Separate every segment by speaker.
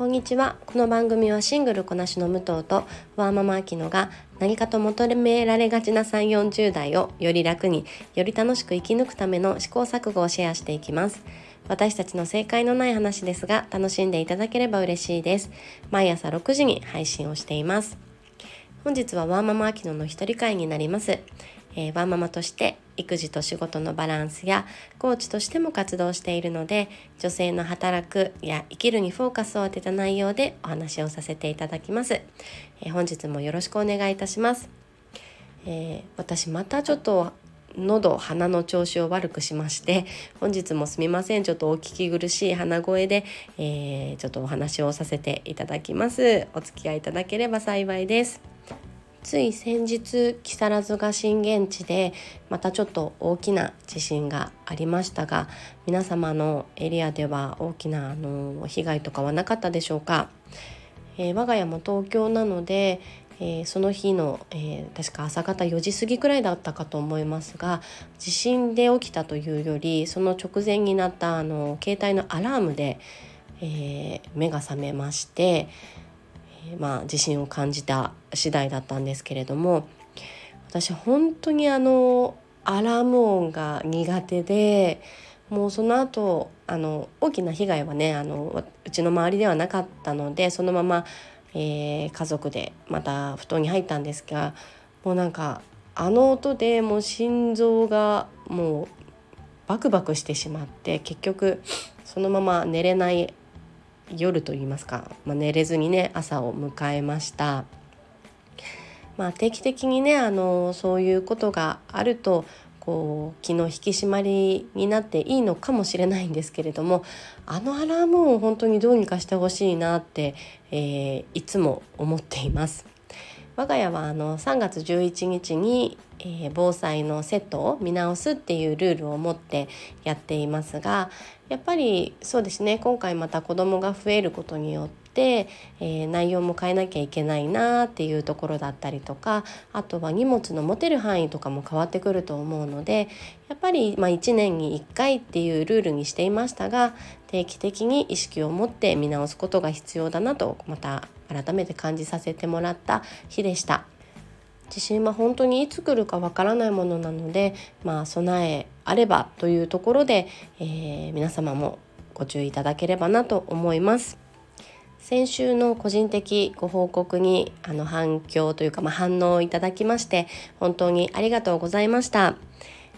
Speaker 1: こんにちは。この番組はシングルこなしの武藤とワーママアキノが何かと求められがちな3 4 0代をより楽により楽しく生き抜くための試行錯誤をシェアしていきます。私たちの正解のない話ですが楽しんでいただければ嬉しいです。毎朝6時に配信をしています。本日はワーママアキノの一人会になります。えー、ワンママとして育児と仕事のバランスやコーチとしても活動しているので女性の働くや生きるにフォーカスを当てた内容でお話をさせていただきます、えー、本日もよろしくお願いいたします、えー、私またちょっと喉鼻の調子を悪くしまして本日もすみません。ちょっとお聞き苦しい鼻声で、えー、ちょっとお話をさせていただきます。お付き合いいただければ幸いです。つい先日木更津が震源地でまたちょっと大きな地震がありましたが皆様のエリアでは大きなあの被害とかはなかったでしょうか、えー、我が家も東京なので、えー、その日の、えー、確か朝方4時過ぎくらいだったかと思いますが地震で起きたというよりその直前になったあの携帯のアラームで、え目が覚めましてまあ、自信を感じた次第だったんですけれども私本当にあのアラーム音が苦手でもうその後あの大きな被害はねあのうちの周りではなかったのでそのまま、えー、家族でまた布団に入ったんですがもうなんかあの音でもう心臓がもうバクバクしてしまって結局そのまま寝れない夜と言いますか、まあ、寝れずにね朝を迎えました。まあ、定期的にねあのそういうことがあるとこう気の引き締まりになっていいのかもしれないんですけれどもあのアラームを本当にどうにかしてほしいなって、えー、いつも思っています。我が家はあの3月11日に、えー、防災のセットを見直すっていうルールを持ってやっていますがやっぱりそうですね今回また子どもが増えることによってて、えー、内容も変えなきゃいけないなっていうところだったりとかあとは荷物の持てる範囲とかも変わってくると思うのでやっぱりま1年に1回っていうルールにしていましたが定期的に意識を持って見直すことが必要だなとまた改めて感じさせてもらった日でした。地震は本当にいつ来るかわからないものなので、まあ、備えあればというところで、えー、皆様もご注意いただければなと思います。先週の個人的ご報告にあの反響というか、まあ、反応をいただきまして本当にありがとうございました。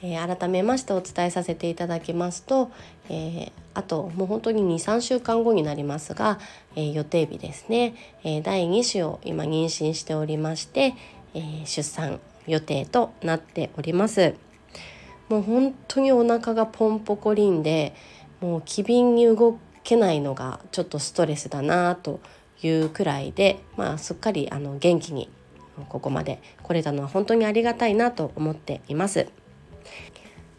Speaker 1: えー、改めましてお伝えさせていただきますと、えー、あともう本当に23週間後になりますが、えー、予定日ですね、え第2子を今妊娠しておりまして、え出産予定となっておりますもう本当にお腹がポンポコリンでもう機敏に動くけないのがちょっとストレスだなというくらいで、まあ、すっかりあの元気にここまで来れたのは本当にありがたいなと思っています。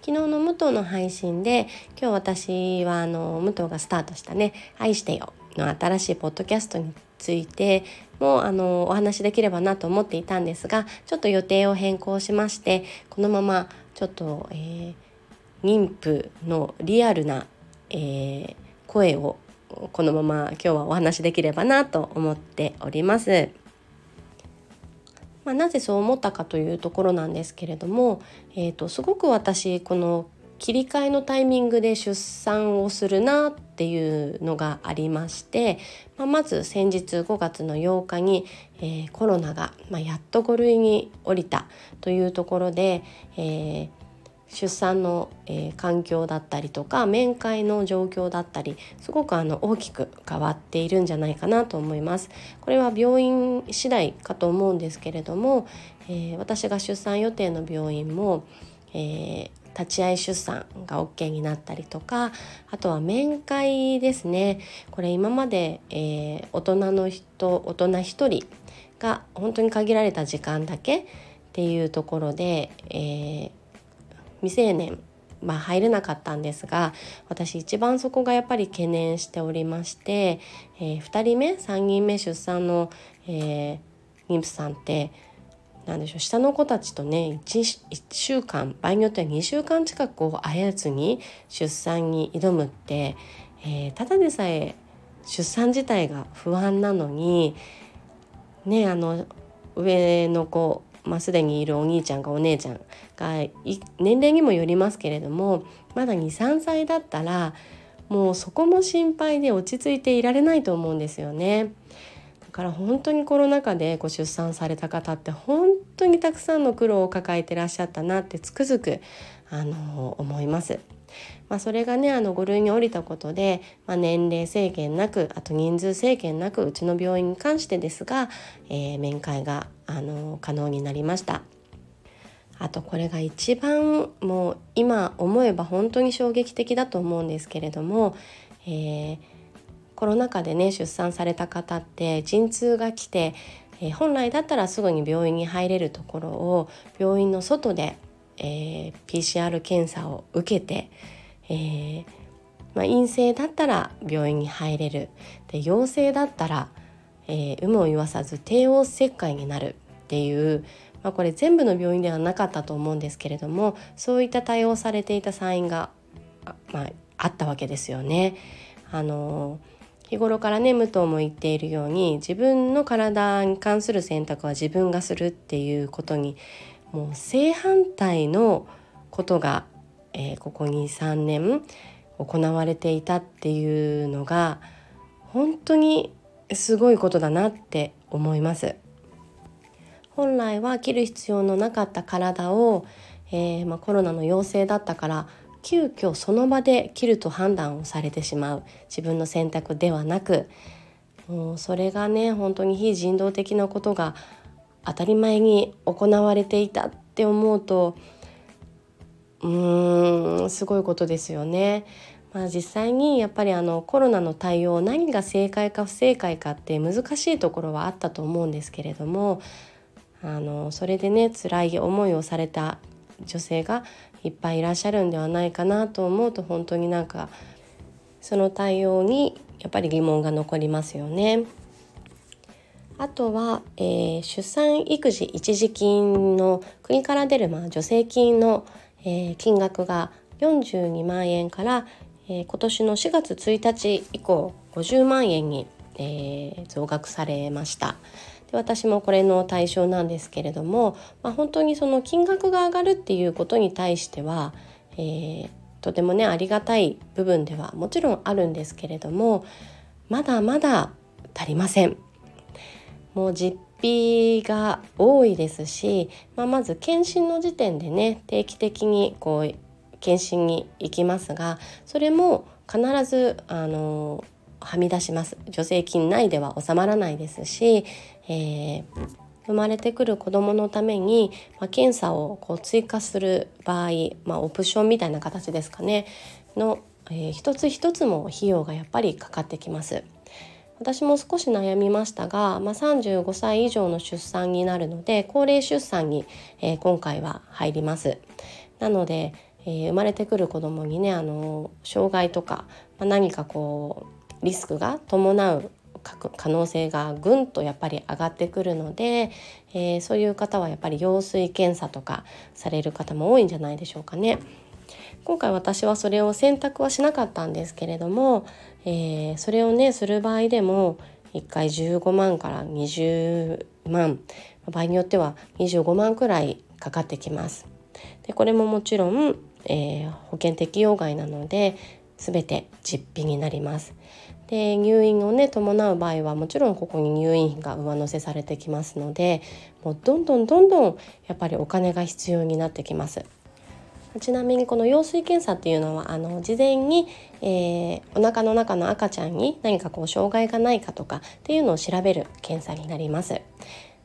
Speaker 1: 昨日の武藤の配信で今日私はあの武藤がスタートしたね「愛してよ」の新しいポッドキャストについてもあのお話しできればなと思っていたんですがちょっと予定を変更しましてこのままちょっと、えー、妊婦のリアルな、えー、声をこのまま今日はお話しできればなと思っております。まあ、なぜそう思ったかというところなんですけれども、えーと、すごく私この切り替えのタイミングで出産をするなっていうのがありまして、まあ、まず先日5月の8日に、えー、コロナが、まあ、やっと5類に降りたというところで、えー、出産の、えー、環境だったりとか面会の状況だったりすごくあの大きく変わっているんじゃないかなと思います。これは病院次第かと思うんですけれども、えー、私が出産予定の病院も、えー、立ち会い出産が OK になったりとかあとは面会ですねこれ今まで、えー、大人の人大人1人が本当に限られた時間だけっていうところで、えー、未成年まあ、入れなかったんですが私一番そこがやっぱり懸念しておりまして、えー、2人目3人目出産の、えー、妊婦さんって何でしょう下の子たちとね 1, 1週間場合によっては2週間近くこう会えずに出産に挑むって、えー、ただでさえ出産自体が不安なのにねあの上の子、まあ、すでにいるお兄ちゃんかお姉ちゃんが年齢にもよりますけれどもまだ23歳だったらもうそこも心配で落ち着いていられないと思うんですよね。だから本当にコロナ禍でご出産された方って本当にたくさんの苦労を抱えてらっしゃったなってつくづくあの思います。まあ、それがねあの5類に降りたことで、まあ、年齢制限なくあと人数制限なくうちの病院に関してですが、えー、面会があの可能になりました。あとこれが一番もう今思えば本当に衝撃的だと思うんですけれども、えー、コロナ禍でね出産された方って陣痛が来て、えー、本来だったらすぐに病院に入れるところを病院の外で、えー、PCR 検査を受けて、えまあ、陰性だったら病院に入れるで陽性だったら、えー、有無を言わさず帝王切開になるっていうまあ、これ全部の病院ではなかったと思うんですけれどもそういった対応されていた産院が、まあ、あったわけですよね。あの日頃からね武藤も言っているように自分の体に関する選択は自分がするっていうことにもう正反対のことが、えー、ここ23年行われていたっていうのが本当にすごいことだなって思います。本来は切る必要のなかった体を、えー、まあ、コロナの陽性だったから急遽その場で切ると判断をされてしまう自分の選択ではなくもうそれがね本当に非人道的なことが当たり前に行われていたって思うとうーんすごいことですよね。まあ、実際にやっぱりあのコロナの対応何が正解か不正解かって難しいところはあったと思うんですけれどもあのそれでね辛い思いをされた女性がいっぱいいらっしゃるんではないかなと思うと本当になんかその対応にやっぱり疑問が残りますよね。あとは、えー、出産育児一時金の国から出る、まあ、助成金の、えー、金額が42万円から、えー、今年の4月1日以降50万円に、え増額されました。で私もこれの対象なんですけれども、まあ、本当にその金額が上がるっていうことに対しては、えー、とてもねありがたい部分ではもちろんあるんですけれどもまだまだ足りません。もう実費が多いですし、まあ、まず検診の時点でね定期的にこう検診に行きますがそれも必ずあのはみ出します助成金内では収まらないですし、えー、生まれてくる子どものために、まあ、検査をこう追加する場合、まあ、オプションみたいな形ですかねの、えー、一つ一つも費用がやっぱりかかってきます。私も少し悩みましたが、まあ、35歳以上の出産になるので高齢出産に、えー、今回は入ります。なので、えー、生まれてくる子どもにねあの障害とか、まあ、何かこうリスクが伴う可能性がぐんとやっぱり上がってくるので、えー、そういう方はやっぱり羊水検査とかされる方も多いんじゃないでしょうかね。今回私はそれを選択はしなかったんですけれども、えー、それをねする場合でも1回15万から20万場合によっては25万くらいかかってきます。でこれももちろん、えー、保険適用外なので全て実費になります。で入院をね伴う場合はもちろんここに入院費が上乗せされてきますのでもうどんどんどんどんやっぱりお金が必要になってきます。ちなみにこの羊水検査っていうのはあの事前に、えー、お腹の中の赤ちゃんに何かこう障害がないかとかっていうのを調べる検査になります。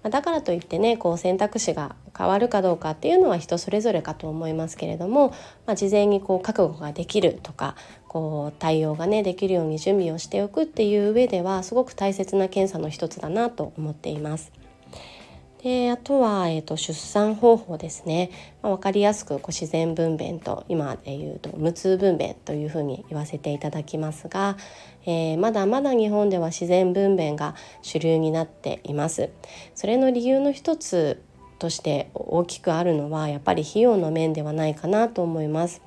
Speaker 1: まだからといってねこう選択肢が変わるかどうかっていうのは人それぞれかと思いますけれども、まあ、事前にこう覚悟ができるとかこう対応がねできるように準備をしておくっていう上ではすごく大切な検査の一つだなと思っています。であとは、えーと、出産方法ですね、まあ、分かりやすくこう自然分娩と今で言うと無痛分娩というふうに言わせていただきますが、えー、まだまだ日本では自然分娩が主流になっています。それの理由の一つとして大きくあるのはやっぱり費用の面ではないかなと思います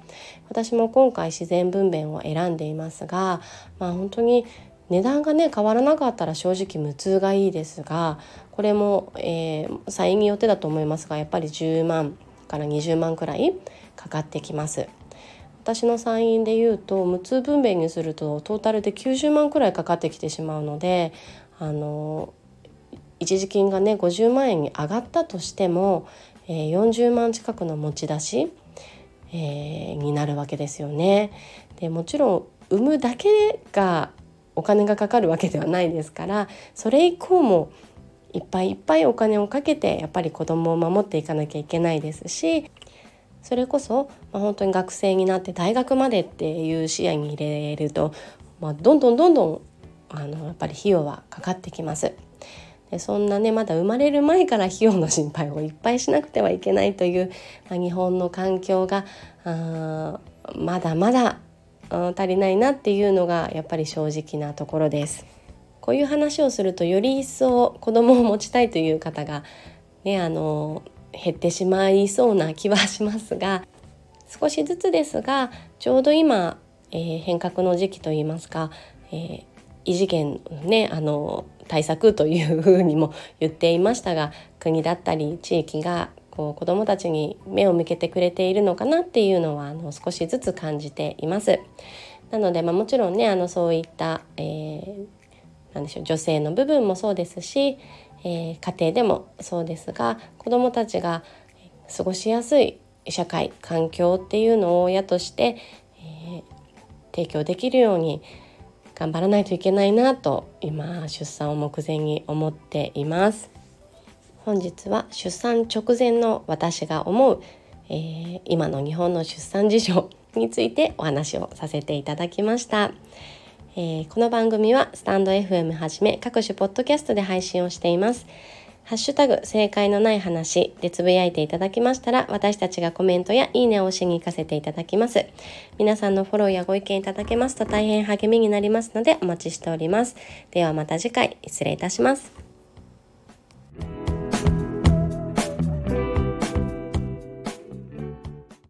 Speaker 1: 私も今回自然分娩を選んでいますが、まあ、本当に値段がね変わらなかったら正直無痛がいいですがこれも、えー、サインによってだと思いますがやっぱり10万から20万くらいかかってきます。私の産院でいうと無痛分娩にするとトータルで90万くらいかかってきてしまうのであの一時金がね50万円に上がったとしても、えー、40万近くの持ち出し、えー、になるわけですよね。でもちろん産むだけがお金がかかるわけではないですからそれ以降もいっぱいいっぱいお金をかけてやっぱり子供を守っていかなきゃいけないですしそれこそ、まあ、本当に学生になって大学までっていう視野に入れると、まあ、どんどんどんどんあのやっぱり費用はかかってきます。でそんなねまだ生まれる前から費用の心配をいっぱいしなくてはいけないという、まあ、日本の環境があまだまだ足りないなっていうのがやっぱり正直なところです。こういう話をするとより一層子供を持ちたいという方がねあの減ってしまいそうな気はしますが少しずつですがちょうど今、えー、変革の時期といいますか、えー、異次元ねあの対策というふうにも言っていましたが国だったり地域がこう子どもたちに目を向けてくれているのかなっていうのはあの少しずつ感じています。なので、まあ、もちろんねあのそういった、えー、なんでしょう女性の部分もそうですし、えー、家庭でもそうですが子どもたちが過ごしやすい社会環境っていうのを親として、えー、提供できるように頑張らないといけないなと今出産を目前に思っています本日は出産直前の私が思う、えー、今の日本の出産事情についてお話をさせていただきました。えー、この番組はスタンド FM はじめ各種ポッドキャストで配信をしています。ハッシュタグ正解のない話でつぶやいていただきましたら私たちがコメントやいいねを押しに行かせていただきます。皆さんのフォローやご意見いただけますと大変励みになりますのでお待ちしております。ではまた次回失礼いたします。